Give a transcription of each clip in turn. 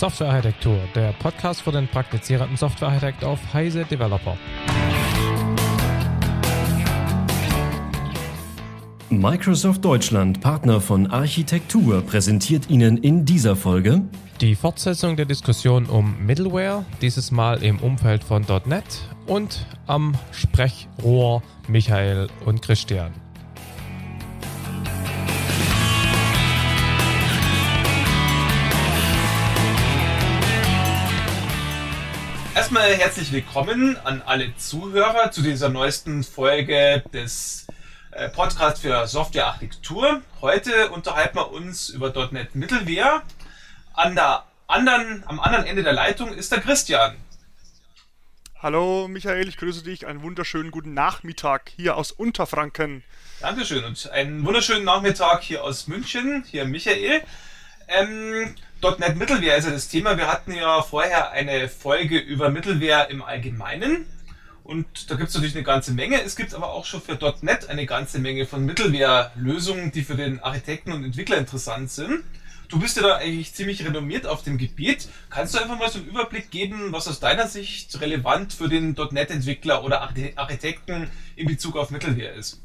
Softwarearchitektur, der Podcast für den praktizierenden Softwarearchitekt auf Heise Developer. Microsoft Deutschland, Partner von Architektur, präsentiert Ihnen in dieser Folge die Fortsetzung der Diskussion um Middleware, dieses Mal im Umfeld von .NET und am Sprechrohr Michael und Christian. Erstmal herzlich willkommen an alle Zuhörer zu dieser neuesten Folge des äh, Podcasts für Softwarearchitektur. Heute unterhalten wir uns über .NET Middleware. An der anderen, am anderen Ende der Leitung ist der Christian. Hallo Michael, ich grüße dich. Einen wunderschönen guten Nachmittag hier aus Unterfranken. Dankeschön und einen wunderschönen Nachmittag hier aus München. Hier Michael. Ähm, .NET Mittelware ist ja das Thema. Wir hatten ja vorher eine Folge über Mittelware im Allgemeinen. Und da gibt es natürlich eine ganze Menge. Es gibt aber auch schon für .NET eine ganze Menge von Mittelware-Lösungen, die für den Architekten und Entwickler interessant sind. Du bist ja da eigentlich ziemlich renommiert auf dem Gebiet. Kannst du einfach mal so einen Überblick geben, was aus deiner Sicht relevant für den .NET-Entwickler oder Architekten in Bezug auf Mittelware ist?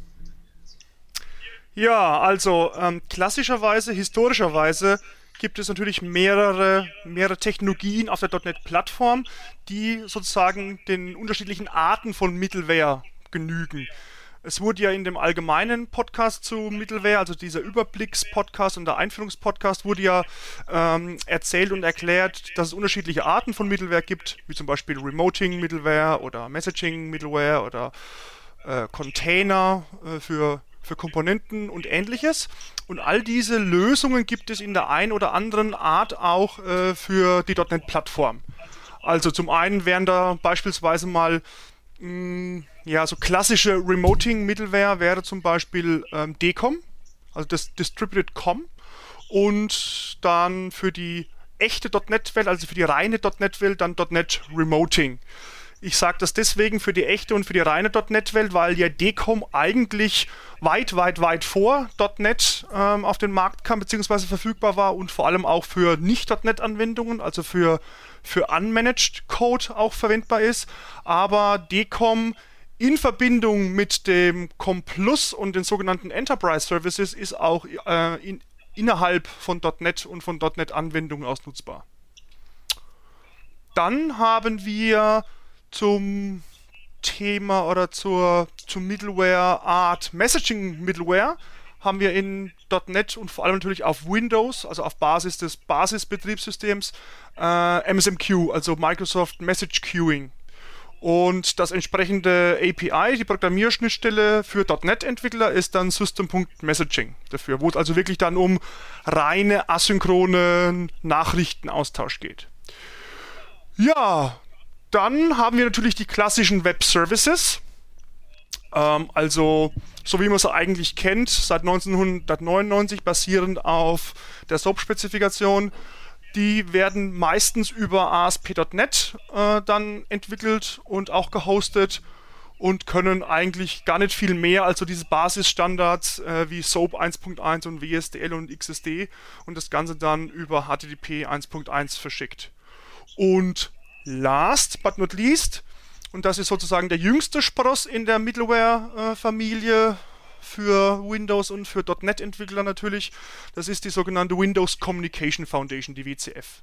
Ja, also ähm, klassischerweise, historischerweise gibt es natürlich mehrere, mehrere Technologien auf der .NET-Plattform, die sozusagen den unterschiedlichen Arten von Middleware genügen. Es wurde ja in dem allgemeinen Podcast zu Middleware, also dieser Überblicks-Podcast und der Einführungspodcast, wurde ja ähm, erzählt und erklärt, dass es unterschiedliche Arten von Middleware gibt, wie zum Beispiel Remoting-Middleware oder Messaging-Middleware oder äh, Container äh, für für Komponenten und ähnliches. Und all diese Lösungen gibt es in der einen oder anderen Art auch äh, für die .NET-Plattform. Also zum einen wären da beispielsweise mal mh, mm, ja, so klassische Remoting-Middleware wäre zum Beispiel ähm, DCOM, also das Distributed COM. Und dann für die echte .NET-Welt, also für die reine .NET-Welt, dann .NET Remoting. Ich sage das deswegen für die echte und für die reine .NET-Welt, weil ja DCOM eigentlich weit, weit, weit vor .NET ähm, auf den Markt kam bzw. verfügbar war und vor allem auch für Nicht-.NET-Anwendungen, also für, für Unmanaged Code auch verwendbar ist. Aber DCOM in Verbindung mit dem Com Plus und den sogenannten Enterprise Services ist auch äh, in, innerhalb von .NET und von .NET-Anwendungen ausnutzbar. Dann haben wir zum Thema oder zur, zur Middleware Art Messaging Middleware haben wir in .NET und vor allem natürlich auf Windows, also auf Basis des Basisbetriebssystems, äh, MSMQ, also Microsoft Message Queuing. Und das entsprechende API, die Programmierschnittstelle für .NET-Entwickler ist dann System.messaging dafür, wo es also wirklich dann um reine asynchrone Nachrichtenaustausch geht. Ja, dann haben wir natürlich die klassischen Web Services. Ähm, also, so wie man es eigentlich kennt, seit 1999 basierend auf der SOAP-Spezifikation. Die werden meistens über ASP.NET äh, dann entwickelt und auch gehostet und können eigentlich gar nicht viel mehr als so diese Basisstandards äh, wie SOAP 1.1 und WSDL und XSD und das Ganze dann über HTTP 1.1 verschickt. Und last but not least, und das ist sozusagen der jüngste Spross in der Middleware-Familie für Windows und für .NET-Entwickler natürlich, das ist die sogenannte Windows Communication Foundation, die WCF.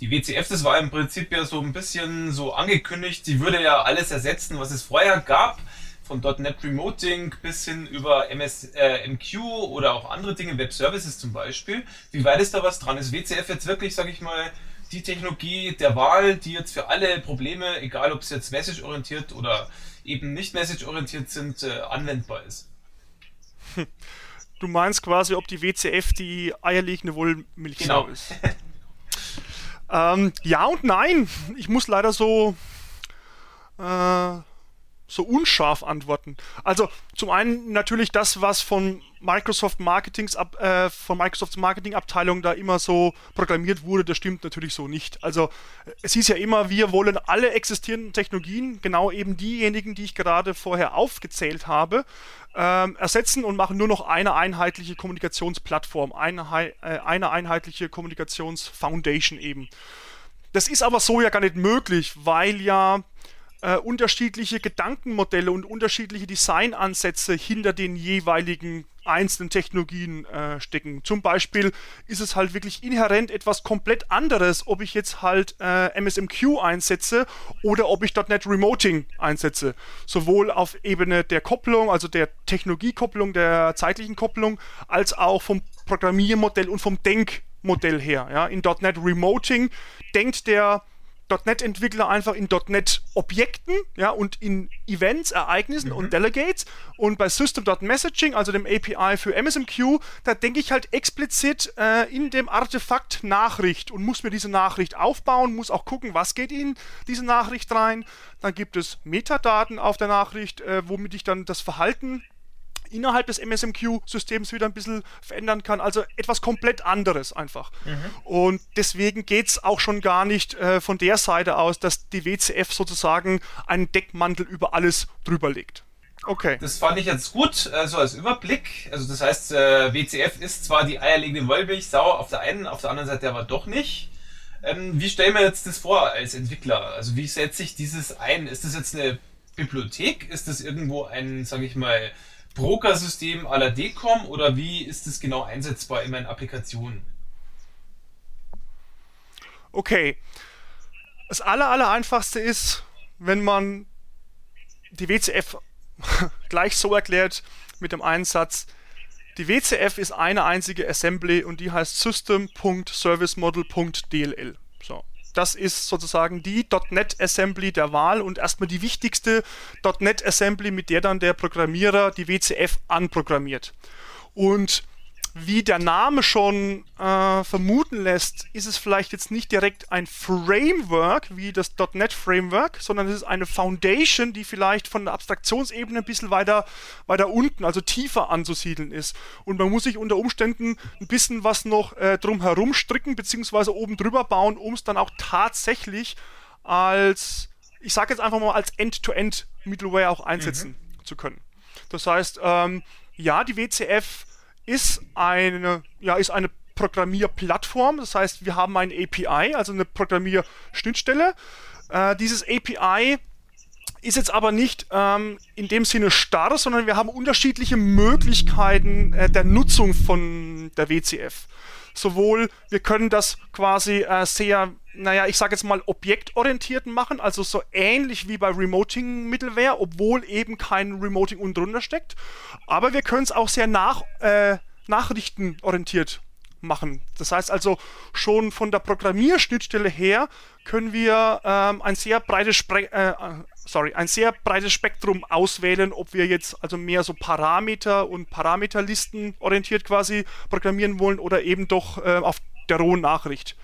Die WCF, das war im Prinzip ja so ein bisschen so angekündigt, sie würde ja alles ersetzen, was es vorher gab von .NET Remoting bis hin über MS, äh, MQ oder auch andere Dinge, Web Services zum Beispiel. Wie weit ist da was dran? Ist WCF jetzt wirklich, sag ich mal, die Technologie der Wahl, die jetzt für alle Probleme, egal ob es jetzt message-orientiert oder eben nicht message-orientiert sind, äh, anwendbar ist. Du meinst quasi, ob die WCF die eierlegende Wollmilchsau genau. ist. ähm, ja und nein. Ich muss leider so, äh, so unscharf antworten. Also zum einen natürlich das, was von Microsoft Marketings ab, äh, von Microsofts Marketingabteilung da immer so programmiert wurde, das stimmt natürlich so nicht. Also es hieß ja immer, wir wollen alle existierenden Technologien, genau eben diejenigen, die ich gerade vorher aufgezählt habe, ähm, ersetzen und machen nur noch eine einheitliche Kommunikationsplattform, eine, äh, eine einheitliche Kommunikationsfoundation eben. Das ist aber so ja gar nicht möglich, weil ja äh, unterschiedliche Gedankenmodelle und unterschiedliche Designansätze hinter den jeweiligen einzelnen Technologien äh, stecken. Zum Beispiel ist es halt wirklich inhärent etwas komplett anderes, ob ich jetzt halt äh, MSMQ einsetze oder ob ich .NET Remoting einsetze. Sowohl auf Ebene der Kopplung, also der Technologiekopplung, der zeitlichen Kopplung, als auch vom Programmiermodell und vom Denkmodell her. Ja. In .NET Remoting denkt der .NET-Entwickler einfach in .NET-Objekten ja, und in Events, Ereignissen mhm. und Delegates. Und bei System.Messaging, also dem API für MSMQ, da denke ich halt explizit äh, in dem Artefakt Nachricht und muss mir diese Nachricht aufbauen, muss auch gucken, was geht in diese Nachricht rein. Dann gibt es Metadaten auf der Nachricht, äh, womit ich dann das Verhalten innerhalb des MSMQ-Systems wieder ein bisschen verändern kann. Also etwas komplett anderes einfach. Mhm. Und deswegen geht es auch schon gar nicht äh, von der Seite aus, dass die WCF sozusagen einen Deckmantel über alles drüber legt. Okay. Das fand ich jetzt gut, äh, so als Überblick. Also das heißt, äh, WCF ist zwar die eierlegende Wollmilchsau auf der einen, auf der anderen Seite aber doch nicht. Ähm, wie stellen wir jetzt das vor als Entwickler? Also wie setze ich dieses ein? Ist das jetzt eine Bibliothek? Ist das irgendwo ein, sage ich mal, Broker-System à la DECOM oder wie ist es genau einsetzbar in meinen Applikationen? Okay. Das aller, aller einfachste ist, wenn man die WCF gleich so erklärt mit dem Einsatz, die WCF ist eine einzige Assembly und die heißt system.servicemodel.dll. Das ist sozusagen die .NET Assembly der Wahl und erstmal die wichtigste .NET Assembly, mit der dann der Programmierer die WCF anprogrammiert. Und wie der Name schon äh, vermuten lässt, ist es vielleicht jetzt nicht direkt ein Framework wie das .NET Framework, sondern es ist eine Foundation, die vielleicht von der Abstraktionsebene ein bisschen weiter, weiter unten, also tiefer anzusiedeln ist. Und man muss sich unter Umständen ein bisschen was noch äh, drumherum stricken, beziehungsweise oben drüber bauen, um es dann auch tatsächlich als, ich sage jetzt einfach mal, als End-to-End-Middleware auch einsetzen mhm. zu können. Das heißt, ähm, ja, die WCF ist eine, ja, ist eine Programmierplattform. Das heißt, wir haben ein API, also eine Programmierschnittstelle. Äh, dieses API ist jetzt aber nicht ähm, in dem Sinne starr, sondern wir haben unterschiedliche Möglichkeiten äh, der Nutzung von der WCF. Sowohl, wir können das quasi äh, sehr, naja, ich sage jetzt mal objektorientiert machen, also so ähnlich wie bei Remoting Middleware, obwohl eben kein Remoting unten drunter steckt. Aber wir können es auch sehr nach, äh, nachrichtenorientiert machen. Das heißt also, schon von der Programmierschnittstelle her können wir ähm, ein sehr breites Spre äh, sorry, ein sehr breites Spektrum auswählen, ob wir jetzt also mehr so Parameter und Parameterlisten orientiert quasi programmieren wollen oder eben doch äh, auf der rohen Nachricht.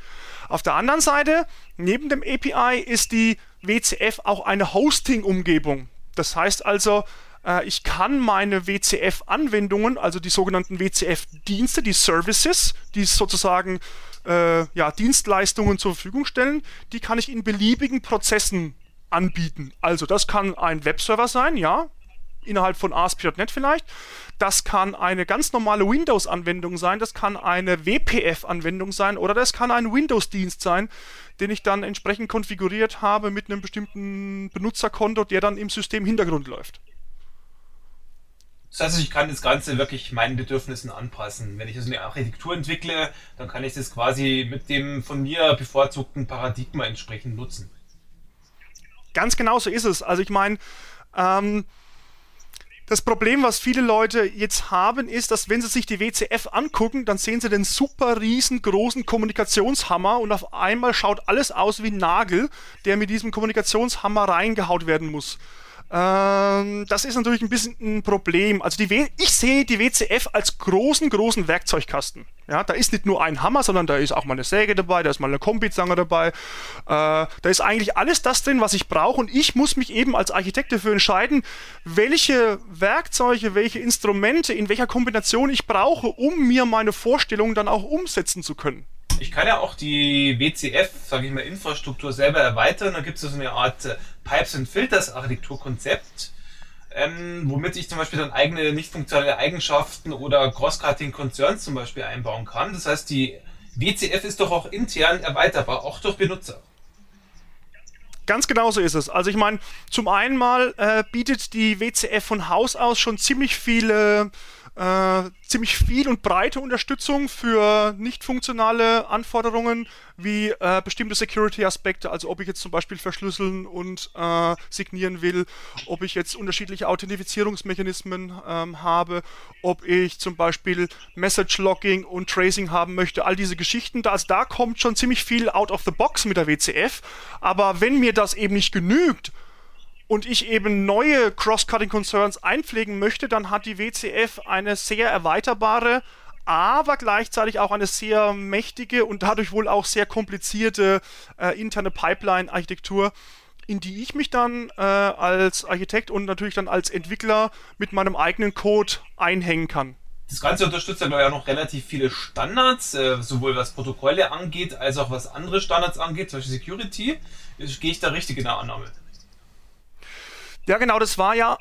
Auf der anderen Seite, neben dem API ist die WCF auch eine Hosting-Umgebung. Das heißt also, äh, ich kann meine WCF-Anwendungen, also die sogenannten WCF-Dienste, die Services, die sozusagen äh, ja, Dienstleistungen zur Verfügung stellen, die kann ich in beliebigen Prozessen anbieten. Also das kann ein Webserver sein, ja, innerhalb von ASP.NET vielleicht. Das kann eine ganz normale Windows-Anwendung sein, das kann eine WPF-Anwendung sein oder das kann ein Windows-Dienst sein, den ich dann entsprechend konfiguriert habe mit einem bestimmten Benutzerkonto, der dann im System Hintergrund läuft. Das heißt, ich kann das Ganze wirklich meinen Bedürfnissen anpassen. Wenn ich also eine Architektur entwickle, dann kann ich das quasi mit dem von mir bevorzugten Paradigma entsprechend nutzen. Ganz genau so ist es. Also ich meine, ähm, das Problem, was viele Leute jetzt haben, ist, dass wenn sie sich die WCF angucken, dann sehen sie den super riesengroßen Kommunikationshammer und auf einmal schaut alles aus wie ein Nagel, der mit diesem Kommunikationshammer reingehaut werden muss. Ähm, das ist natürlich ein bisschen ein Problem. Also ich sehe die WCF als großen, großen Werkzeugkasten. Ja, da ist nicht nur ein Hammer, sondern da ist auch mal eine Säge dabei, da ist mal eine Kombizange dabei. Äh, da ist eigentlich alles das drin, was ich brauche und ich muss mich eben als Architekt dafür entscheiden, welche Werkzeuge, welche Instrumente, in welcher Kombination ich brauche, um mir meine Vorstellungen dann auch umsetzen zu können. Ich kann ja auch die WCF, sage ich mal, Infrastruktur selber erweitern. Da gibt es so eine Art äh, Pipes and Filters Architekturkonzept, ähm, womit ich zum Beispiel dann eigene nicht funktionale Eigenschaften oder Cross-Cutting Concerns zum Beispiel einbauen kann. Das heißt, die WCF ist doch auch intern erweiterbar, auch durch Benutzer. Ganz genau so ist es. Also ich meine, zum einen mal äh, bietet die WCF von Haus aus schon ziemlich viele äh, ziemlich viel und breite Unterstützung für nicht funktionale Anforderungen wie äh, bestimmte Security-Aspekte, also ob ich jetzt zum Beispiel verschlüsseln und äh, signieren will, ob ich jetzt unterschiedliche Authentifizierungsmechanismen ähm, habe, ob ich zum Beispiel Message-Logging und Tracing haben möchte, all diese Geschichten. Da, also da kommt schon ziemlich viel out of the box mit der WCF, aber wenn mir das eben nicht genügt, und ich eben neue Cross-Cutting Concerns einpflegen möchte, dann hat die WCF eine sehr erweiterbare, aber gleichzeitig auch eine sehr mächtige und dadurch wohl auch sehr komplizierte äh, interne Pipeline-Architektur, in die ich mich dann äh, als Architekt und natürlich dann als Entwickler mit meinem eigenen Code einhängen kann. Das Ganze unterstützt ja, ja noch relativ viele Standards, äh, sowohl was Protokolle angeht, als auch was andere Standards angeht, zum Beispiel Security. Gehe ich da richtig in der Annahme? Ja, genau, das war ja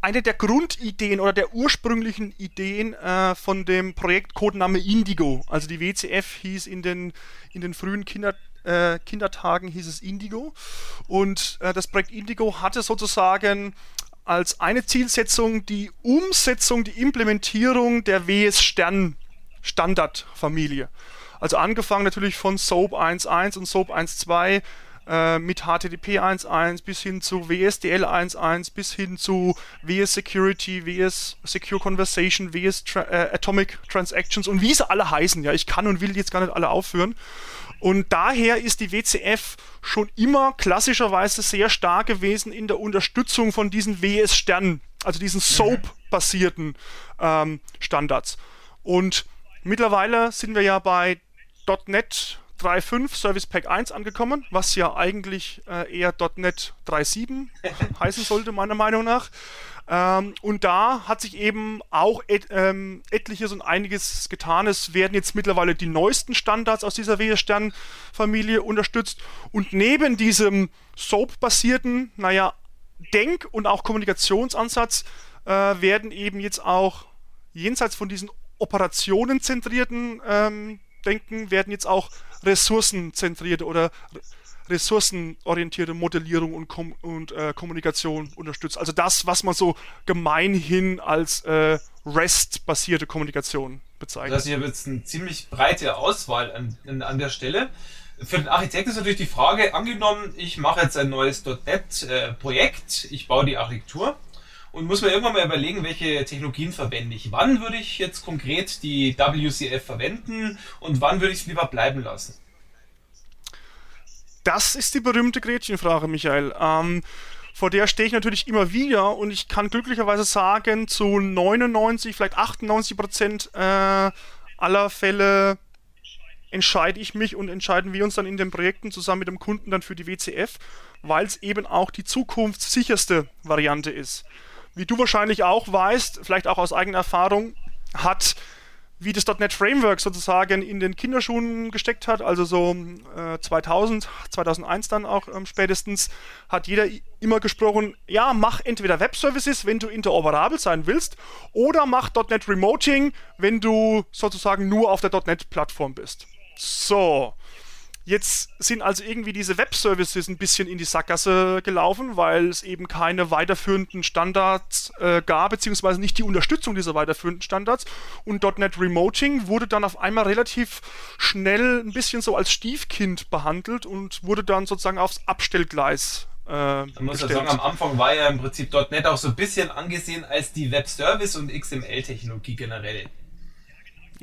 eine der Grundideen oder der ursprünglichen Ideen äh, von dem Projekt Codename Indigo. Also die WCF hieß in den, in den frühen Kinder, äh, Kindertagen hieß es Indigo. Und äh, das Projekt Indigo hatte sozusagen als eine Zielsetzung die Umsetzung, die Implementierung der WS Stern Standardfamilie. Also angefangen natürlich von SOAP 1.1 und SOAP 1.2 äh, mit HTTP 1.1 bis hin zu WSDL 1.1 bis hin zu WS Security, WS Secure Conversation, WS Tra äh, Atomic Transactions und wie sie alle heißen. Ja, ich kann und will jetzt gar nicht alle aufführen. Und daher ist die WCF schon immer klassischerweise sehr stark gewesen in der Unterstützung von diesen WS-Sternen, also diesen mhm. SOAP-basierten ähm, Standards. Und mittlerweile sind wir ja bei .NET 3.5 Service Pack 1 angekommen, was ja eigentlich äh, eher .NET 3.7 heißen sollte, meiner Meinung nach. Ähm, und da hat sich eben auch et, ähm, etliches und einiges getan. Es werden jetzt mittlerweile die neuesten Standards aus dieser WS-Stern-Familie unterstützt. Und neben diesem SOAP-basierten, naja, Denk- und auch Kommunikationsansatz äh, werden eben jetzt auch jenseits von diesen operationenzentrierten ähm, Denken, werden jetzt auch ressourcenzentrierte oder ressourcenorientierte Modellierung und, Kom und äh, Kommunikation unterstützt. Also das, was man so gemeinhin als äh, REST-basierte Kommunikation bezeichnet. Das hier wird eine ziemlich breite Auswahl an, an der Stelle. Für den Architekt ist natürlich die Frage, angenommen, ich mache jetzt ein neues .NET-Projekt, äh, ich baue die Architektur und muss mir irgendwann mal überlegen, welche Technologien verwende ich. Wann würde ich jetzt konkret die WCF verwenden und wann würde ich es lieber bleiben lassen? Das ist die berühmte Gretchenfrage, Michael. Ähm, vor der stehe ich natürlich immer wieder und ich kann glücklicherweise sagen, zu 99, vielleicht 98 Prozent äh, aller Fälle entscheide ich mich und entscheiden wir uns dann in den Projekten zusammen mit dem Kunden dann für die WCF, weil es eben auch die zukunftssicherste Variante ist wie du wahrscheinlich auch weißt, vielleicht auch aus eigener Erfahrung, hat wie das .NET Framework sozusagen in den Kinderschuhen gesteckt hat, also so äh, 2000, 2001 dann auch ähm, spätestens, hat jeder immer gesprochen, ja, mach entweder Web-Services, wenn du interoperabel sein willst, oder mach .NET Remoting, wenn du sozusagen nur auf der .NET-Plattform bist. So, Jetzt sind also irgendwie diese Web-Services ein bisschen in die Sackgasse gelaufen, weil es eben keine weiterführenden Standards äh, gab, beziehungsweise nicht die Unterstützung dieser weiterführenden Standards. Und .NET Remoting wurde dann auf einmal relativ schnell ein bisschen so als Stiefkind behandelt und wurde dann sozusagen aufs Abstellgleis äh, Man muss ja sagen, am Anfang war ja im Prinzip .NET auch so ein bisschen angesehen als die Web-Service und XML-Technologie generell.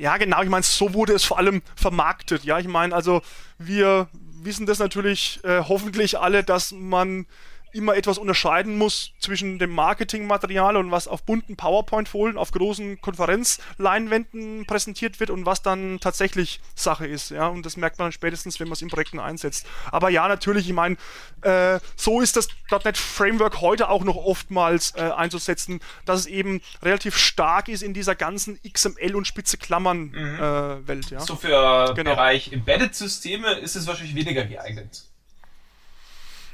Ja, genau. Ich meine, so wurde es vor allem vermarktet. Ja, ich meine, also wir wissen das natürlich äh, hoffentlich alle, dass man immer etwas unterscheiden muss zwischen dem Marketingmaterial und was auf bunten PowerPoint-Folien, auf großen Konferenzleinwänden präsentiert wird und was dann tatsächlich Sache ist. Ja, und das merkt man spätestens, wenn man es in Projekten einsetzt. Aber ja, natürlich, ich meine, äh, so ist das .NET Framework heute auch noch oftmals äh, einzusetzen, dass es eben relativ stark ist in dieser ganzen XML und spitze Klammern mhm. äh, Welt. Ja. So für genau. Bereich Embedded Systeme ist es wahrscheinlich weniger geeignet.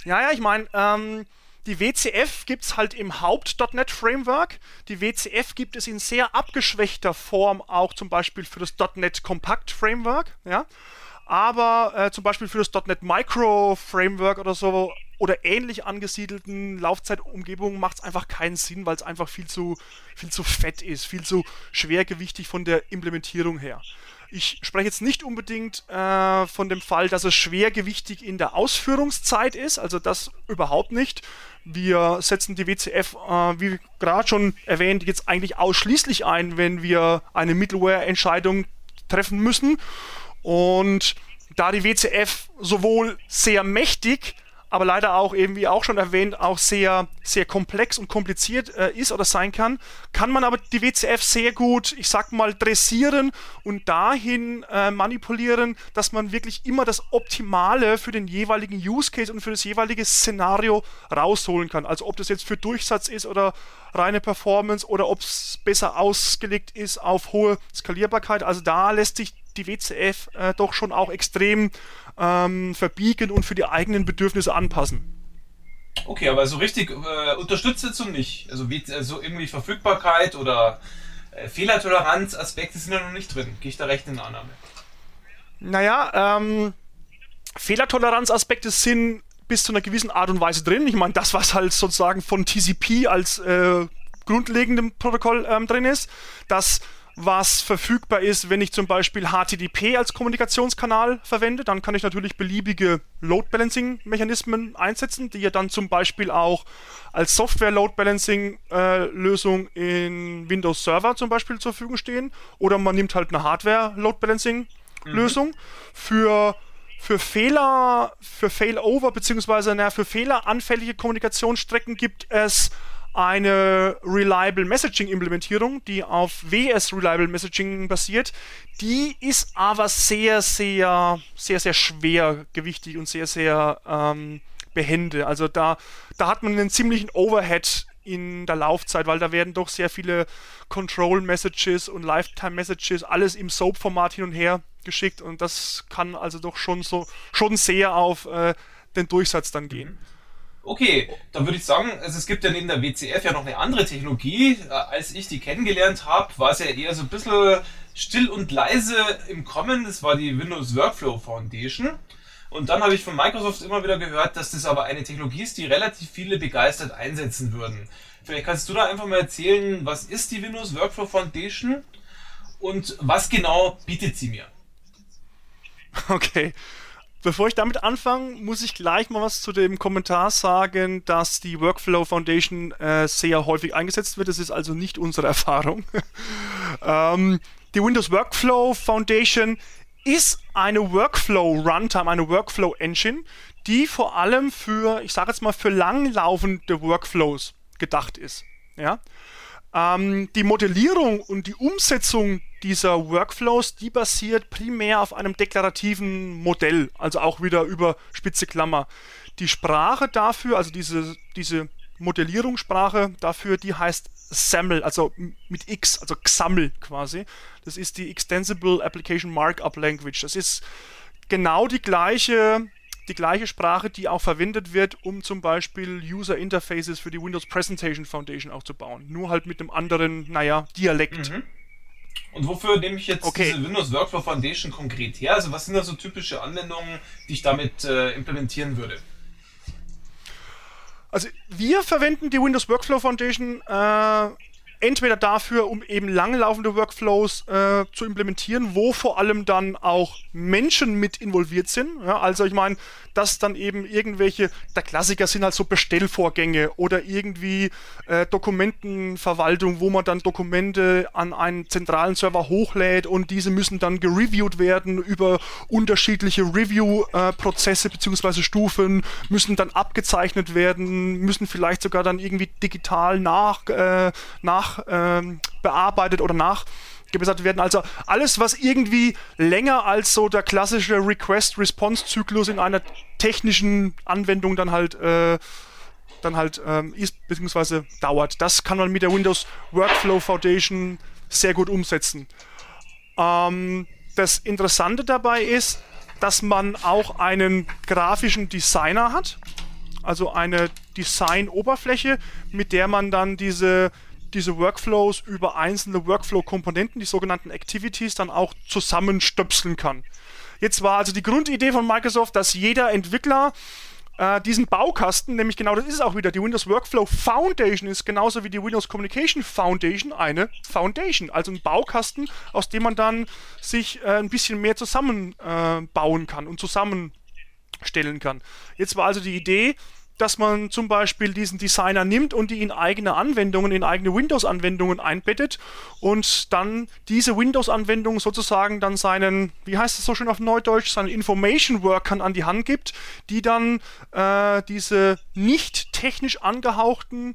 Ja, ja, ich meine, ähm, die WCF gibt es halt im Haupt.NET Framework. Die WCF gibt es in sehr abgeschwächter Form auch zum Beispiel für das .NET Compact Framework. Ja? Aber äh, zum Beispiel für das .NET Micro Framework oder so oder ähnlich angesiedelten Laufzeitumgebungen macht es einfach keinen Sinn, weil es einfach viel zu, viel zu fett ist, viel zu schwergewichtig von der Implementierung her. Ich spreche jetzt nicht unbedingt äh, von dem Fall, dass es schwergewichtig in der Ausführungszeit ist, also das überhaupt nicht. Wir setzen die WCF, äh, wie gerade schon erwähnt, jetzt eigentlich ausschließlich ein, wenn wir eine Middleware-Entscheidung treffen müssen. Und da die WCF sowohl sehr mächtig aber leider auch eben, wie auch schon erwähnt, auch sehr, sehr komplex und kompliziert äh, ist oder sein kann, kann man aber die WCF sehr gut, ich sag mal, dressieren und dahin äh, manipulieren, dass man wirklich immer das Optimale für den jeweiligen Use Case und für das jeweilige Szenario rausholen kann. Also ob das jetzt für Durchsatz ist oder reine Performance oder ob es besser ausgelegt ist auf hohe Skalierbarkeit. Also da lässt sich die WCF äh, doch schon auch extrem ähm, verbiegen und für die eigenen Bedürfnisse anpassen. Okay, aber so richtig äh, unterstützt es so nicht. Also wie also irgendwie Verfügbarkeit oder äh, Fehlertoleranz-Aspekte sind da noch nicht drin. Gehe ich da recht in der Annahme? Naja, ähm, Fehlertoleranz-Aspekte sind bis zu einer gewissen Art und Weise drin. Ich meine, das, was halt sozusagen von TCP als äh, grundlegendem Protokoll ähm, drin ist, das was verfügbar ist, wenn ich zum Beispiel HTTP als Kommunikationskanal verwende. Dann kann ich natürlich beliebige Load Balancing Mechanismen einsetzen, die ja dann zum Beispiel auch als Software Load Balancing äh, Lösung in Windows Server zum Beispiel zur Verfügung stehen. Oder man nimmt halt eine Hardware Load Balancing Lösung. Mhm. Für für Fehler, für Failover beziehungsweise na, für fehleranfällige Kommunikationsstrecken gibt es eine Reliable Messaging Implementierung, die auf WS Reliable Messaging basiert. Die ist aber sehr, sehr, sehr, sehr schwergewichtig und sehr, sehr ähm, behende. Also da, da hat man einen ziemlichen Overhead in der Laufzeit, weil da werden doch sehr viele Control Messages und Lifetime Messages, alles im SOAP-Format hin und her geschickt und das kann also doch schon so schon sehr auf äh, den Durchsatz dann gehen. Mhm. Okay, dann würde ich sagen, also es gibt ja neben der WCF ja noch eine andere Technologie. Äh, als ich die kennengelernt habe, war es ja eher so ein bisschen still und leise im Kommen. Das war die Windows Workflow Foundation. Und dann habe ich von Microsoft immer wieder gehört, dass das aber eine Technologie ist, die relativ viele begeistert einsetzen würden. Vielleicht kannst du da einfach mal erzählen, was ist die Windows Workflow Foundation und was genau bietet sie mir? Okay. Bevor ich damit anfange, muss ich gleich mal was zu dem Kommentar sagen, dass die Workflow Foundation äh, sehr häufig eingesetzt wird. Das ist also nicht unsere Erfahrung. ähm, die Windows Workflow Foundation ist eine Workflow Runtime, eine Workflow Engine, die vor allem für, ich sage jetzt mal, für langlaufende Workflows gedacht ist. Ja? Ähm, die Modellierung und die Umsetzung dieser Workflows, die basiert primär auf einem deklarativen Modell, also auch wieder über spitze Klammer. Die Sprache dafür, also diese, diese Modellierungssprache dafür, die heißt SAML, also mit X, also XAML quasi. Das ist die Extensible Application Markup Language. Das ist genau die gleiche die gleiche Sprache, die auch verwendet wird, um zum Beispiel User Interfaces für die Windows Presentation Foundation auch zu bauen. Nur halt mit einem anderen, naja, Dialekt. Mhm. Und wofür nehme ich jetzt okay. diese Windows Workflow Foundation konkret her? Also was sind da so typische Anwendungen, die ich damit äh, implementieren würde? Also wir verwenden die Windows Workflow Foundation äh, entweder dafür, um eben langlaufende Workflows äh, zu implementieren, wo vor allem dann auch Menschen mit involviert sind. Ja, also ich meine, dass dann eben irgendwelche, der Klassiker sind halt so Bestellvorgänge oder irgendwie äh, Dokumentenverwaltung, wo man dann Dokumente an einen zentralen Server hochlädt und diese müssen dann gereviewt werden über unterschiedliche Review-Prozesse äh, bzw. Stufen, müssen dann abgezeichnet werden, müssen vielleicht sogar dann irgendwie digital nach, äh, nach ähm, bearbeitet oder nach gebessert werden. Also alles, was irgendwie länger als so der klassische Request-Response-Zyklus in einer technischen Anwendung dann halt äh, dann halt ähm, ist beziehungsweise dauert. Das kann man mit der Windows Workflow Foundation sehr gut umsetzen. Ähm, das Interessante dabei ist, dass man auch einen grafischen Designer hat, also eine Design-Oberfläche, mit der man dann diese diese Workflows über einzelne Workflow-Komponenten, die sogenannten Activities, dann auch zusammenstöpseln kann. Jetzt war also die Grundidee von Microsoft, dass jeder Entwickler äh, diesen Baukasten, nämlich genau das ist es auch wieder, die Windows Workflow Foundation ist genauso wie die Windows Communication Foundation eine Foundation, also ein Baukasten, aus dem man dann sich äh, ein bisschen mehr zusammenbauen äh, kann und zusammenstellen kann. Jetzt war also die Idee, dass man zum Beispiel diesen Designer nimmt und die in eigene Anwendungen, in eigene Windows-Anwendungen einbettet und dann diese Windows-Anwendung sozusagen dann seinen, wie heißt es so schön auf Neudeutsch, seinen Information Workern an die Hand gibt, die dann äh, diese nicht technisch angehauchten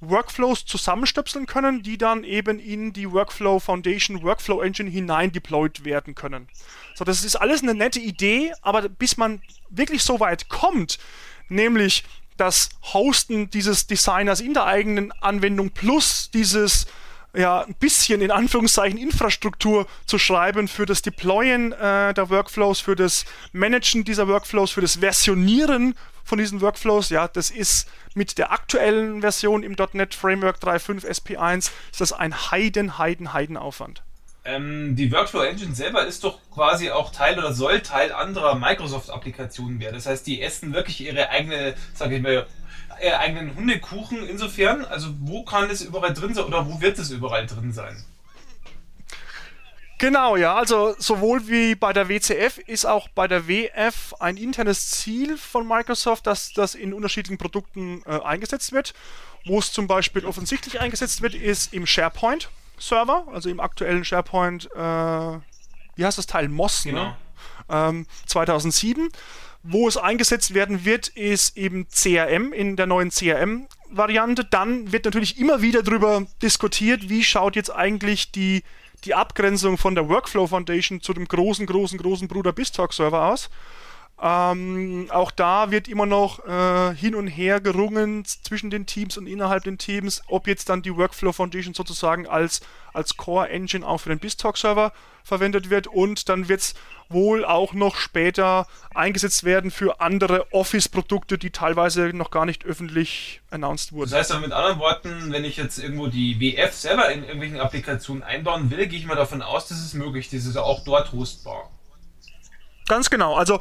Workflows zusammenstöpseln können, die dann eben in die Workflow Foundation Workflow Engine hinein deployed werden können. So, das ist alles eine nette Idee, aber bis man wirklich so weit kommt, nämlich das Hosten dieses Designers in der eigenen Anwendung plus dieses ja, ein bisschen in Anführungszeichen Infrastruktur zu schreiben für das Deployen äh, der Workflows, für das Managen dieser Workflows, für das Versionieren von diesen Workflows. Ja, das ist mit der aktuellen Version im .NET Framework 3.5 SP1 ist das ein Heiden, Heiden, Heidenaufwand. Ähm, die Workflow Engine selber ist doch quasi auch Teil oder soll Teil anderer Microsoft-Applikationen werden. Das heißt, die essen wirklich ihre eigene, sage ich mal, ihre eigenen Hundekuchen insofern. Also wo kann es überall drin sein oder wo wird es überall drin sein? Genau, ja, also sowohl wie bei der WCF ist auch bei der WF ein internes Ziel von Microsoft, dass das in unterschiedlichen Produkten äh, eingesetzt wird. Wo es zum Beispiel offensichtlich eingesetzt wird, ist im SharePoint. Server, also im aktuellen SharePoint, äh, wie heißt das Teil? Moss, ne? genau. ne? ähm, 2007. Wo es eingesetzt werden wird, ist eben CRM in der neuen CRM-Variante. Dann wird natürlich immer wieder darüber diskutiert, wie schaut jetzt eigentlich die, die Abgrenzung von der Workflow Foundation zu dem großen, großen, großen Bruder BizTalk Server aus. Ähm, auch da wird immer noch äh, hin und her gerungen zwischen den Teams und innerhalb den Teams, ob jetzt dann die Workflow Foundation sozusagen als, als Core Engine auch für den BizTalk-Server verwendet wird und dann wird es wohl auch noch später eingesetzt werden für andere Office-Produkte, die teilweise noch gar nicht öffentlich announced wurden. Das heißt aber mit anderen Worten, wenn ich jetzt irgendwo die WF selber in irgendwelchen Applikationen einbauen will, gehe ich mal davon aus, dass es möglich ist. Das ist auch dort hostbar. Ganz genau. Also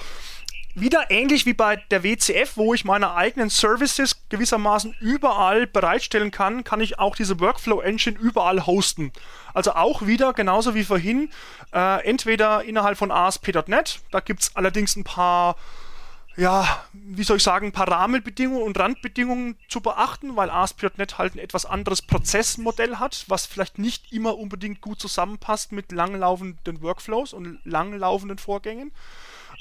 wieder ähnlich wie bei der WCF, wo ich meine eigenen Services gewissermaßen überall bereitstellen kann, kann ich auch diese Workflow Engine überall hosten. Also auch wieder genauso wie vorhin, äh, entweder innerhalb von ASP.NET, da gibt es allerdings ein paar ja, wie soll ich sagen, ein paar Rahmenbedingungen und Randbedingungen zu beachten, weil ASP.NET halt ein etwas anderes Prozessmodell hat, was vielleicht nicht immer unbedingt gut zusammenpasst mit langlaufenden Workflows und langlaufenden Vorgängen.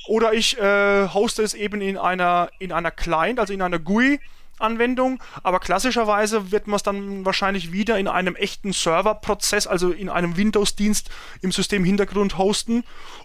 Oder ich äh, hoste es eben in einer, in einer Client, also in einer GUI. Anwendung, aber klassischerweise wird man es dann wahrscheinlich wieder in einem echten Serverprozess, also in einem Windows-Dienst im System Hintergrund hosten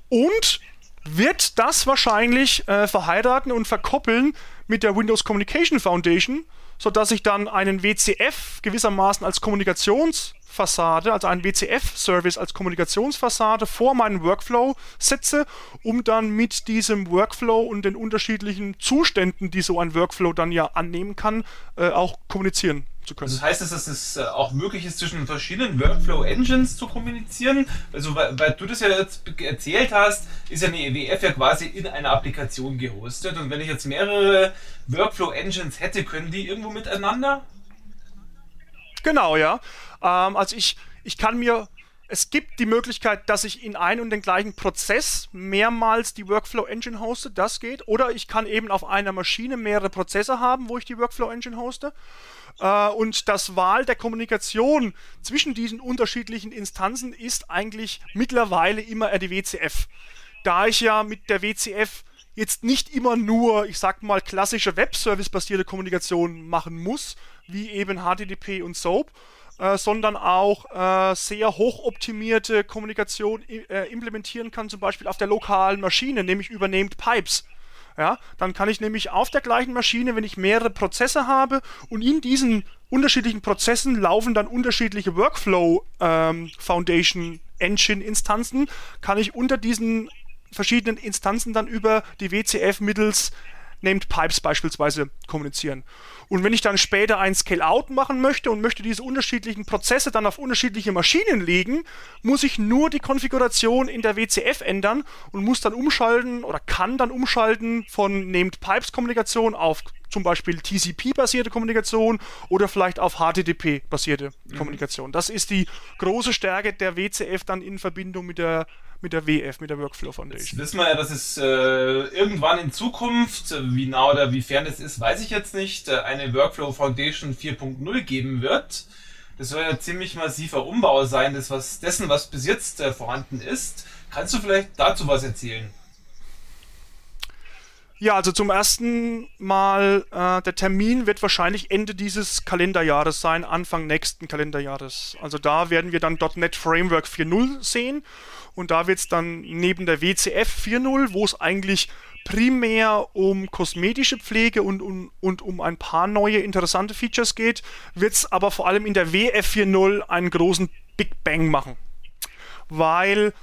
und wird das wahrscheinlich äh, verheiraten und verkoppeln mit der Windows Communication Foundation, sodass ich dann einen WCF gewissermaßen als Kommunikations- Fassade, also ein WCF-Service als Kommunikationsfassade vor meinen Workflow setze, um dann mit diesem Workflow und den unterschiedlichen Zuständen, die so ein Workflow dann ja annehmen kann, äh, auch kommunizieren zu können. Das heißt, dass es äh, auch möglich ist, zwischen verschiedenen Workflow-Engines zu kommunizieren. Also, weil, weil, du das ja jetzt erzählt hast, ist ja eine WF ja quasi in einer Applikation gehostet. Und wenn ich jetzt mehrere Workflow-Engines hätte, können die irgendwo miteinander? Genau, ja. Ähm, also ich, ich kann mir es gibt die Möglichkeit, dass ich in einen und den gleichen Prozess mehrmals die Workflow Engine hoste, das geht. Oder ich kann eben auf einer Maschine mehrere Prozesse haben, wo ich die Workflow Engine hoste. Äh, und das Wahl der Kommunikation zwischen diesen unterschiedlichen Instanzen ist eigentlich mittlerweile immer die WCF. Da ich ja mit der WCF jetzt nicht immer nur, ich sag mal, klassische Webservice-basierte Kommunikation machen muss, wie eben HTTP und SOAP, äh, sondern auch äh, sehr hochoptimierte Kommunikation äh, implementieren kann, zum Beispiel auf der lokalen Maschine, nämlich über Named Pipes. Ja, dann kann ich nämlich auf der gleichen Maschine, wenn ich mehrere Prozesse habe und in diesen unterschiedlichen Prozessen laufen dann unterschiedliche Workflow ähm, Foundation Engine Instanzen, kann ich unter diesen verschiedenen Instanzen dann über die WCF mittels Named Pipes beispielsweise kommunizieren. Und wenn ich dann später ein Scale-Out machen möchte und möchte diese unterschiedlichen Prozesse dann auf unterschiedliche Maschinen legen, muss ich nur die Konfiguration in der WCF ändern und muss dann umschalten oder kann dann umschalten von Named Pipes Kommunikation auf zum Beispiel TCP-basierte Kommunikation oder vielleicht auf HTTP-basierte mhm. Kommunikation. Das ist die große Stärke der WCF dann in Verbindung mit der mit der WF, mit der Workflow Foundation. Jetzt wissen wir ja, dass es äh, irgendwann in Zukunft, wie nah oder wie fern es ist, weiß ich jetzt nicht, äh, eine Workflow Foundation 4.0 geben wird. Das soll ja ziemlich massiver Umbau sein, das was, dessen, was bis jetzt äh, vorhanden ist. Kannst du vielleicht dazu was erzählen? Ja, also zum ersten Mal, äh, der Termin wird wahrscheinlich Ende dieses Kalenderjahres sein, Anfang nächsten Kalenderjahres. Also da werden wir dann .NET Framework 4.0 sehen und da wird es dann neben der WCF 4.0, wo es eigentlich primär um kosmetische Pflege und, und, und um ein paar neue interessante Features geht, wird es aber vor allem in der WF 4.0 einen großen Big Bang machen. Weil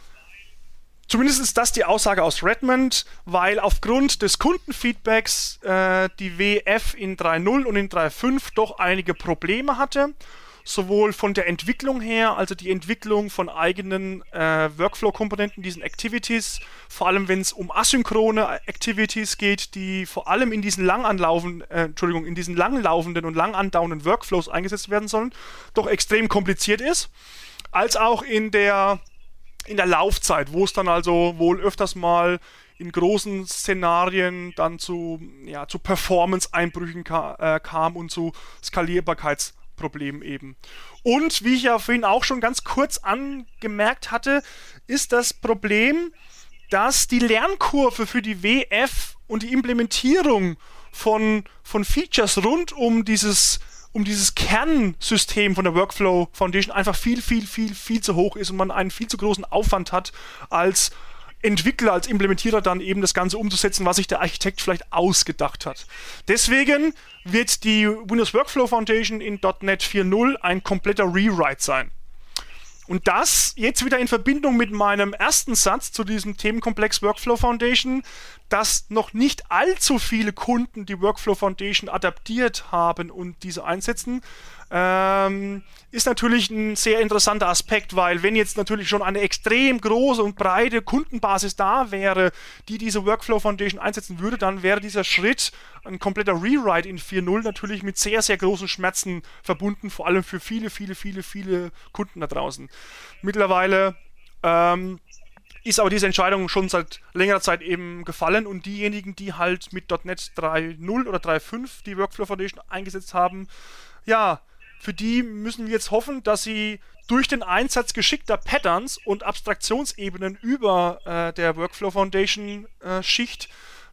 Zumindest ist das die Aussage aus Redmond, weil aufgrund des Kundenfeedbacks äh, die WF in 3.0 und in 3.5 doch einige Probleme hatte. Sowohl von der Entwicklung her, also die Entwicklung von eigenen äh, Workflow-Komponenten, diesen Activities, vor allem wenn es um asynchrone Activities geht, die vor allem in diesen lang anlaufen, äh, Entschuldigung, in diesen langlaufenden und lang andauernden Workflows eingesetzt werden sollen, doch extrem kompliziert ist, als auch in der in der Laufzeit, wo es dann also wohl öfters mal in großen Szenarien dann zu, ja, zu Performance-Einbrüchen ka äh, kam und zu Skalierbarkeitsproblemen eben. Und wie ich ja vorhin auch schon ganz kurz angemerkt hatte, ist das Problem, dass die Lernkurve für die WF und die Implementierung von, von Features rund um dieses um dieses Kernsystem von der Workflow Foundation einfach viel, viel, viel, viel zu hoch ist und man einen viel zu großen Aufwand hat, als Entwickler, als Implementierer dann eben das Ganze umzusetzen, was sich der Architekt vielleicht ausgedacht hat. Deswegen wird die Windows Workflow Foundation in .NET 4.0 ein kompletter Rewrite sein. Und das jetzt wieder in Verbindung mit meinem ersten Satz zu diesem Themenkomplex Workflow Foundation, dass noch nicht allzu viele Kunden die Workflow Foundation adaptiert haben und diese einsetzen, ähm, ist natürlich ein sehr interessanter Aspekt, weil wenn jetzt natürlich schon eine extrem große und breite Kundenbasis da wäre, die diese Workflow Foundation einsetzen würde, dann wäre dieser Schritt, ein kompletter Rewrite in 4.0 natürlich mit sehr, sehr großen Schmerzen verbunden, vor allem für viele, viele, viele, viele Kunden da draußen. Mittlerweile ähm, ist aber diese Entscheidung schon seit längerer Zeit eben gefallen und diejenigen, die halt mit .NET 3.0 oder 3.5 die Workflow Foundation eingesetzt haben, ja, für die müssen wir jetzt hoffen, dass sie durch den Einsatz geschickter Patterns und Abstraktionsebenen über äh, der Workflow Foundation äh, Schicht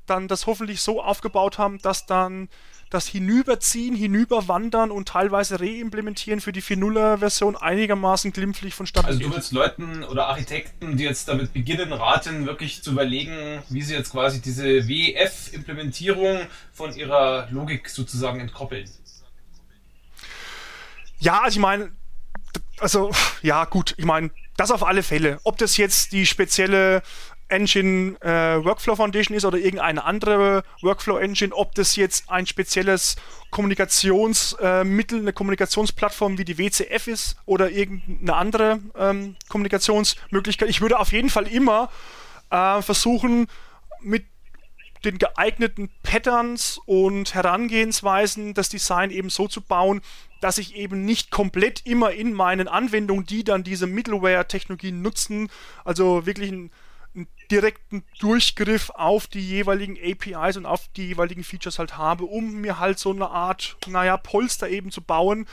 dann das hoffentlich so aufgebaut haben, dass dann das Hinüberziehen, Hinüberwandern und teilweise Reimplementieren für die 4.0er Version einigermaßen glimpflich vonstatten Also du willst Leuten oder Architekten, die jetzt damit beginnen, raten, wirklich zu überlegen, wie sie jetzt quasi diese WF-Implementierung von ihrer Logik sozusagen entkoppeln. Ja, also ich meine, also ja gut, ich meine, das auf alle Fälle. Ob das jetzt die spezielle Engine äh, Workflow Foundation ist oder irgendeine andere Workflow Engine, ob das jetzt ein spezielles Kommunikationsmittel, äh, eine Kommunikationsplattform wie die WCF ist oder irgendeine andere ähm, Kommunikationsmöglichkeit. Ich würde auf jeden Fall immer äh, versuchen, mit den geeigneten Patterns und Herangehensweisen das Design eben so zu bauen, dass ich eben nicht komplett immer in meinen Anwendungen, die dann diese Middleware-Technologien nutzen, also wirklich einen, einen, direkten Durchgriff auf die jeweiligen APIs und auf die jeweiligen Features halt habe, um mir halt so eine Art, naja, Polster eben zu bauen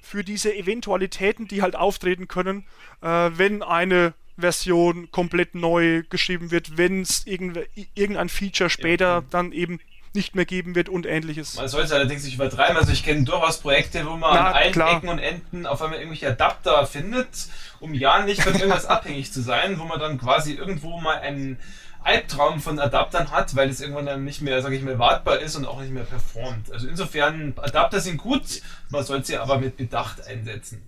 für diese Eventualitäten, die halt auftreten können, äh, wenn eine Version komplett neu geschrieben wird, wenn es irgendein Feature später dann eben nicht mehr geben wird und ähnliches. Man soll es allerdings nicht übertreiben. Also ich kenne durchaus Projekte, wo man Na, an allen klar. Ecken und Enden auf einmal irgendwelche Adapter findet, um ja nicht von irgendwas abhängig zu sein, wo man dann quasi irgendwo mal einen Albtraum von Adaptern hat, weil es irgendwann dann nicht mehr, sage ich mal, wartbar ist und auch nicht mehr performt. Also insofern, Adapter sind gut, man soll sie aber mit Bedacht einsetzen.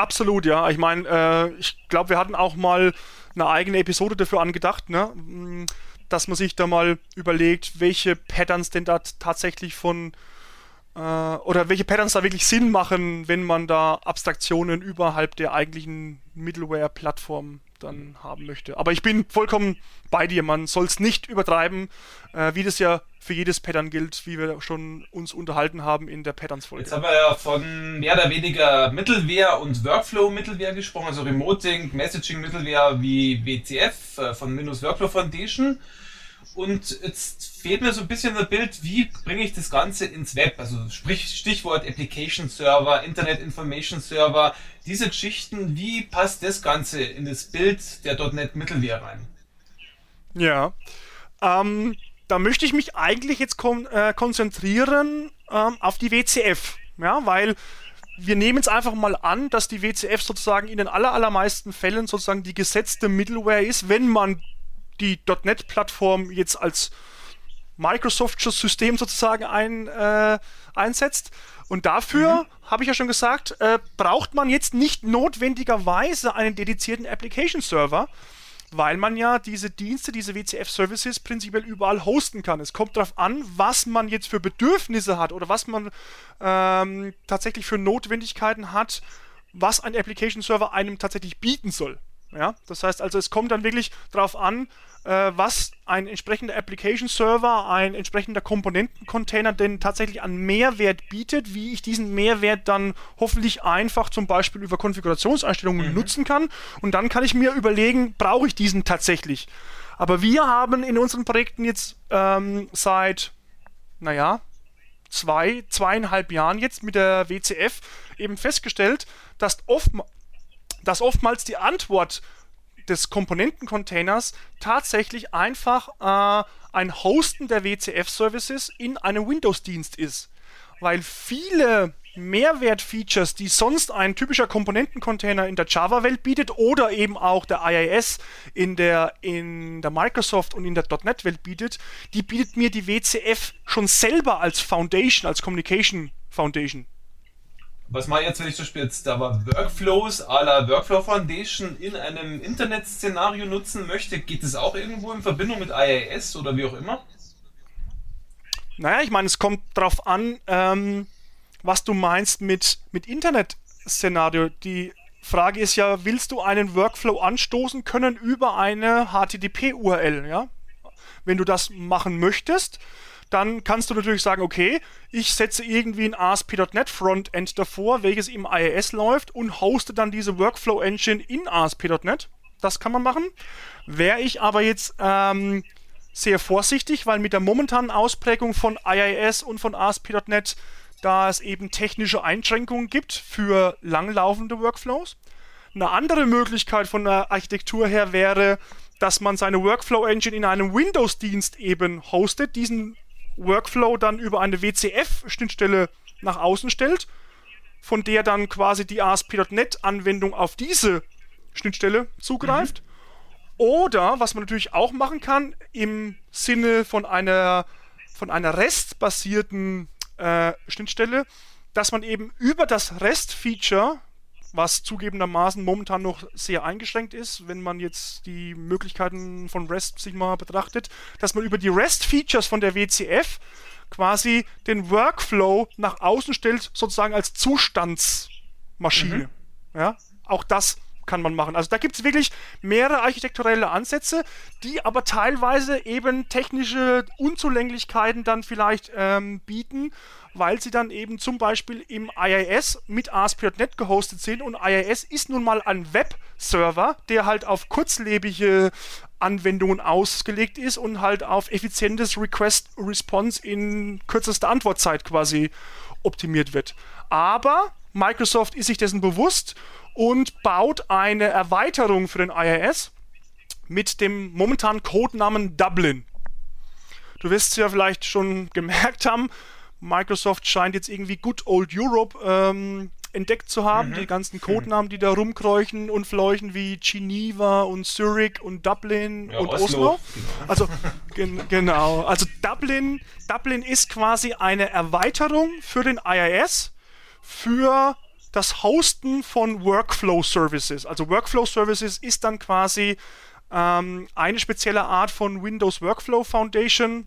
Absolut, ja. Ich meine, äh, ich glaube, wir hatten auch mal eine eigene Episode dafür angedacht, ne? Mm, dass man sich da mal überlegt, welche Patterns denn da tatsächlich von äh, oder welche Patterns da wirklich Sinn machen, wenn man da Abstraktionen überhalb der eigentlichen Middleware-Plattform dann haben möchte. Aber ich bin vollkommen bei dir, man soll es nicht übertreiben, äh, wie das ja für jedes Pattern gilt, wie wir schon uns unterhalten haben in der Patterns-Folge. Jetzt haben wir ja von mehr oder weniger Mittelware und Workflow-Mittelware gesprochen, also Remoting, Messaging-Mittelware wie WCF äh, von Windows Workflow Foundation. Und jetzt fehlt mir so ein bisschen ein Bild, wie bringe ich das Ganze ins Web? Also sprich Stichwort Application Server, Internet Information Server, diese Geschichten, wie passt das Ganze in das Bild der .NET Mittelware rein? Ja, ähm, da möchte ich mich eigentlich jetzt kon äh, konzentrieren ähm, auf die WCF, ja, weil wir nehmen es einfach mal an, dass die WCF sozusagen in den aller, allermeisten Fällen sozusagen die gesetzte Middleware ist, wenn man die .NET-Plattform jetzt als Microsoft-System sozusagen ein, äh, einsetzt. Und dafür, mhm. habe ich ja schon gesagt, äh, braucht man jetzt nicht notwendigerweise einen dedizierten Application-Server, weil man ja diese Dienste, diese WCF-Services prinzipiell überall hosten kann. Es kommt darauf an, was man jetzt für Bedürfnisse hat oder was man ähm, tatsächlich für Notwendigkeiten hat, was ein Application-Server einem tatsächlich bieten soll. Ja, das heißt also, es kommt dann wirklich darauf an, was ein entsprechender Application Server, ein entsprechender Komponentencontainer denn tatsächlich an Mehrwert bietet, wie ich diesen Mehrwert dann hoffentlich einfach zum Beispiel über Konfigurationseinstellungen mhm. nutzen kann. Und dann kann ich mir überlegen, brauche ich diesen tatsächlich. Aber wir haben in unseren Projekten jetzt ähm, seit, naja, zwei, zweieinhalb Jahren jetzt mit der WCF eben festgestellt, dass, oft, dass oftmals die Antwort des Komponentencontainers tatsächlich einfach äh, ein Hosten der WCF-Services in einem Windows-Dienst ist. Weil viele Mehrwert-Features, die sonst ein typischer Komponentencontainer in der Java-Welt bietet oder eben auch der IIS in der, in der Microsoft und in der .NET-Welt bietet, die bietet mir die WCF schon selber als Foundation, als Communication Foundation was mache ich jetzt, wenn ich Beispiel jetzt aber Workflows à la Workflow Foundation in einem Internet-Szenario nutzen möchte? Geht es auch irgendwo in Verbindung mit IIS oder wie auch immer? Naja, ich meine, es kommt darauf an, ähm, was du meinst mit, mit Internet-Szenario. Die Frage ist ja, willst du einen Workflow anstoßen können über eine HTTP-URL? Ja? Wenn du das machen möchtest, dann kannst du natürlich sagen, okay, ich setze irgendwie ein ASP.NET Frontend davor, welches im IIS läuft und hoste dann diese Workflow Engine in ASP.NET. Das kann man machen. Wäre ich aber jetzt ähm, sehr vorsichtig, weil mit der momentanen Ausprägung von IIS und von ASP.NET, da es eben technische Einschränkungen gibt für langlaufende Workflows. Eine andere Möglichkeit von der Architektur her wäre, dass man seine Workflow Engine in einem Windows-Dienst eben hostet, diesen Workflow dann über eine WCF-Schnittstelle nach außen stellt, von der dann quasi die ASP.NET-Anwendung auf diese Schnittstelle zugreift. Mhm. Oder, was man natürlich auch machen kann, im Sinne von einer, von einer REST-basierten äh, Schnittstelle, dass man eben über das REST-Feature was zugegebenermaßen momentan noch sehr eingeschränkt ist, wenn man jetzt die Möglichkeiten von REST sich mal betrachtet, dass man über die REST-Features von der WCF quasi den Workflow nach außen stellt, sozusagen als Zustandsmaschine. Mhm. Ja, auch das kann man machen. Also da gibt es wirklich mehrere architekturelle Ansätze, die aber teilweise eben technische Unzulänglichkeiten dann vielleicht ähm, bieten, weil sie dann eben zum Beispiel im IIS mit ASP.NET gehostet sind und IIS ist nun mal ein Webserver, der halt auf kurzlebige Anwendungen ausgelegt ist und halt auf effizientes Request-Response in kürzester Antwortzeit quasi optimiert wird. Aber Microsoft ist sich dessen bewusst und baut eine Erweiterung für den IIS mit dem momentanen Codenamen Dublin. Du wirst es ja vielleicht schon gemerkt haben, Microsoft scheint jetzt irgendwie Good Old Europe ähm, entdeckt zu haben. Mhm. Die ganzen. Codenamen, die da rumkreuchen und fleuchen, wie Geneva und Zurich und Dublin ja, und Oslo. Oslo. Genau. Also gen genau. Also Dublin, Dublin ist quasi eine Erweiterung für den IIS für das Hosten von Workflow Services. Also Workflow Services ist dann quasi ähm, eine spezielle Art von Windows Workflow Foundation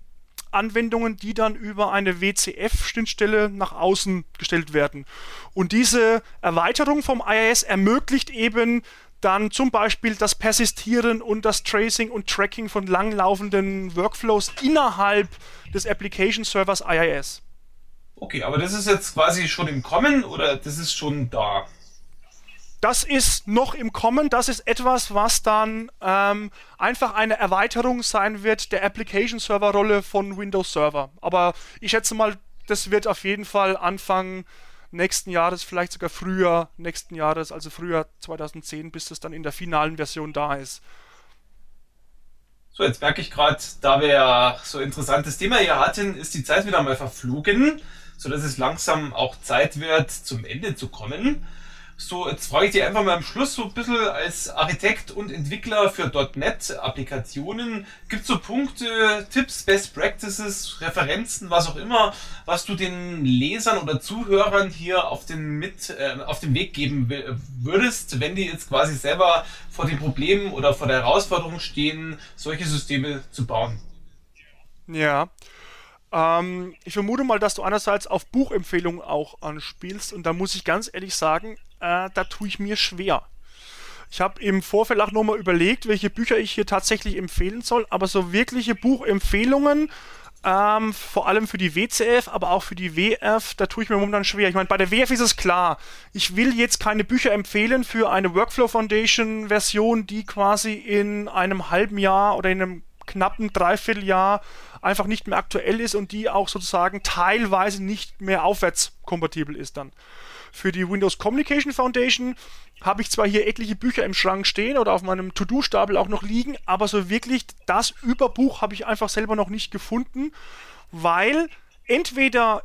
Anwendungen, die dann über eine WCF-Schnittstelle nach außen gestellt werden. Und diese Erweiterung vom IIS ermöglicht eben dann zum Beispiel das Persistieren und das Tracing und Tracking von langlaufenden Workflows innerhalb des Application Servers IIS. Okay, aber das ist jetzt quasi schon im Kommen oder das ist schon da? Das ist noch im Kommen. Das ist etwas, was dann ähm, einfach eine Erweiterung sein wird der Application Server Rolle von Windows Server. Aber ich schätze mal, das wird auf jeden Fall Anfang nächsten Jahres, vielleicht sogar früher nächsten Jahres, also früher 2010, bis das dann in der finalen Version da ist. So, jetzt merke ich gerade, da wir ja so ein interessantes Thema hier hatten, ist die Zeit wieder mal verflogen, sodass es langsam auch Zeit wird, zum Ende zu kommen. So, jetzt frage ich dich einfach mal am Schluss so ein bisschen als Architekt und Entwickler für .NET-Applikationen. Gibt es so Punkte, Tipps, Best Practices, Referenzen, was auch immer, was du den Lesern oder Zuhörern hier auf den, mit, äh, auf den Weg geben würdest, wenn die jetzt quasi selber vor den Problemen oder vor der Herausforderung stehen, solche Systeme zu bauen? Ja, ähm, ich vermute mal, dass du einerseits auf Buchempfehlungen auch anspielst und da muss ich ganz ehrlich sagen, äh, da tue ich mir schwer. Ich habe im Vorfeld auch nochmal überlegt, welche Bücher ich hier tatsächlich empfehlen soll, aber so wirkliche Buchempfehlungen, ähm, vor allem für die WCF, aber auch für die WF, da tue ich mir momentan schwer. Ich meine, bei der WF ist es klar, ich will jetzt keine Bücher empfehlen für eine Workflow Foundation Version, die quasi in einem halben Jahr oder in einem knappen Dreivierteljahr einfach nicht mehr aktuell ist und die auch sozusagen teilweise nicht mehr aufwärtskompatibel ist dann. Für die Windows Communication Foundation habe ich zwar hier etliche Bücher im Schrank stehen oder auf meinem To-Do-Stapel auch noch liegen, aber so wirklich das Überbuch habe ich einfach selber noch nicht gefunden, weil entweder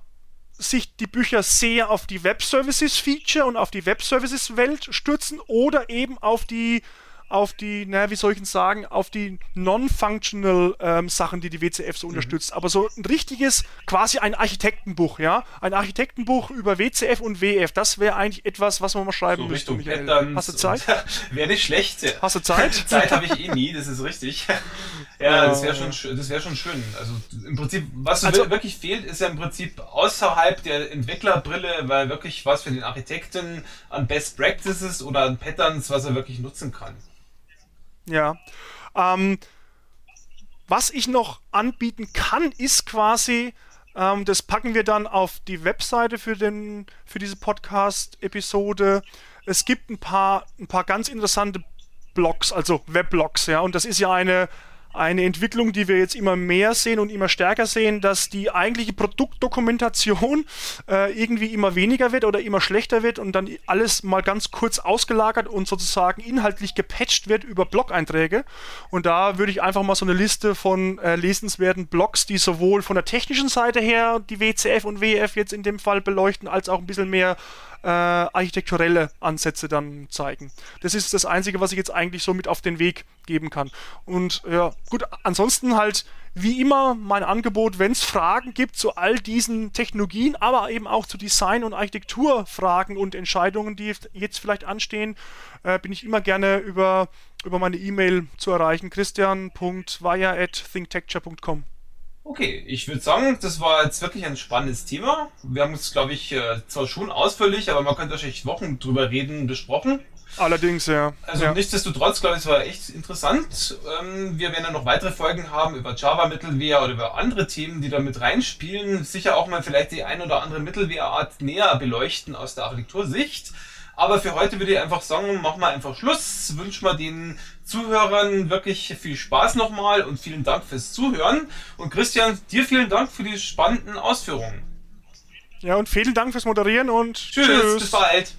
sich die Bücher sehr auf die Web Services Feature und auf die Web Services Welt stürzen oder eben auf die auf die, naja, wie soll ich denn sagen, auf die non-functional ähm, Sachen, die die WCF so mhm. unterstützt. Aber so ein richtiges, quasi ein Architektenbuch, ja, ein Architektenbuch über WCF und WF, das wäre eigentlich etwas, was man mal schreiben so müsste, Michael. Hast du Zeit? wäre nicht schlecht. Hast du Zeit? Zeit habe ich eh nie, das ist richtig. ja, das wäre schon, das wäre schon schön. Also im Prinzip, was also, wirklich fehlt, ist ja im Prinzip außerhalb der Entwicklerbrille, weil wirklich was für den Architekten an Best Practices oder an Patterns, was er wirklich nutzen kann. Ja. Ähm, was ich noch anbieten kann, ist quasi, ähm, das packen wir dann auf die Webseite für, den, für diese Podcast-Episode. Es gibt ein paar, ein paar ganz interessante Blogs, also Weblogs, ja, und das ist ja eine eine Entwicklung, die wir jetzt immer mehr sehen und immer stärker sehen, dass die eigentliche Produktdokumentation äh, irgendwie immer weniger wird oder immer schlechter wird und dann alles mal ganz kurz ausgelagert und sozusagen inhaltlich gepatcht wird über Blog-Einträge. Und da würde ich einfach mal so eine Liste von äh, lesenswerten Blogs, die sowohl von der technischen Seite her die WCF und WF jetzt in dem Fall beleuchten, als auch ein bisschen mehr äh, architekturelle Ansätze dann zeigen. Das ist das Einzige, was ich jetzt eigentlich so mit auf den Weg geben kann. Und ja, gut, ansonsten halt wie immer mein Angebot, wenn es Fragen gibt zu all diesen Technologien, aber eben auch zu Design- und Architekturfragen und Entscheidungen, die jetzt vielleicht anstehen, äh, bin ich immer gerne über, über meine E-Mail zu erreichen. christian.wire.thinktecture.com Okay, ich würde sagen, das war jetzt wirklich ein spannendes Thema. Wir haben es, glaube ich, äh, zwar schon ausführlich, aber man könnte wahrscheinlich Wochen drüber reden, besprochen. Allerdings, ja. Also ja. nichtsdestotrotz, glaube ich, es war echt interessant. Ähm, wir werden ja noch weitere Folgen haben über Java-Mittelware oder über andere Themen, die da mit reinspielen. Sicher auch mal vielleicht die ein oder andere Mittelwehrart näher beleuchten aus der Architektursicht. Aber für heute würde ich einfach sagen, machen wir einfach Schluss. Wünschen wir den Zuhörern wirklich viel Spaß nochmal und vielen Dank fürs Zuhören. Und Christian, dir vielen Dank für die spannenden Ausführungen. Ja, und vielen Dank fürs Moderieren und tschüss. tschüss. Bis bald.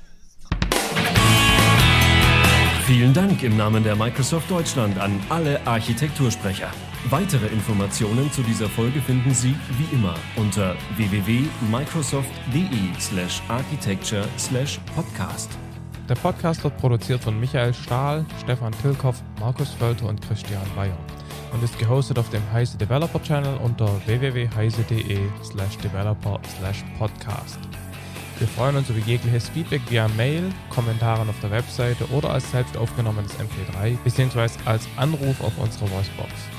Vielen Dank im Namen der Microsoft Deutschland an alle Architektursprecher. Weitere Informationen zu dieser Folge finden Sie wie immer unter www.microsoft.de/architecture/podcast. Der Podcast wird produziert von Michael Stahl, Stefan Tilkoff, Markus Völter und Christian Bayer und ist gehostet auf dem Heise Developer Channel unter www.heise.de/developer/podcast. Wir freuen uns über jegliches Feedback via Mail, Kommentaren auf der Webseite oder als selbst aufgenommenes MP3 bzw. als Anruf auf unserer Voicebox.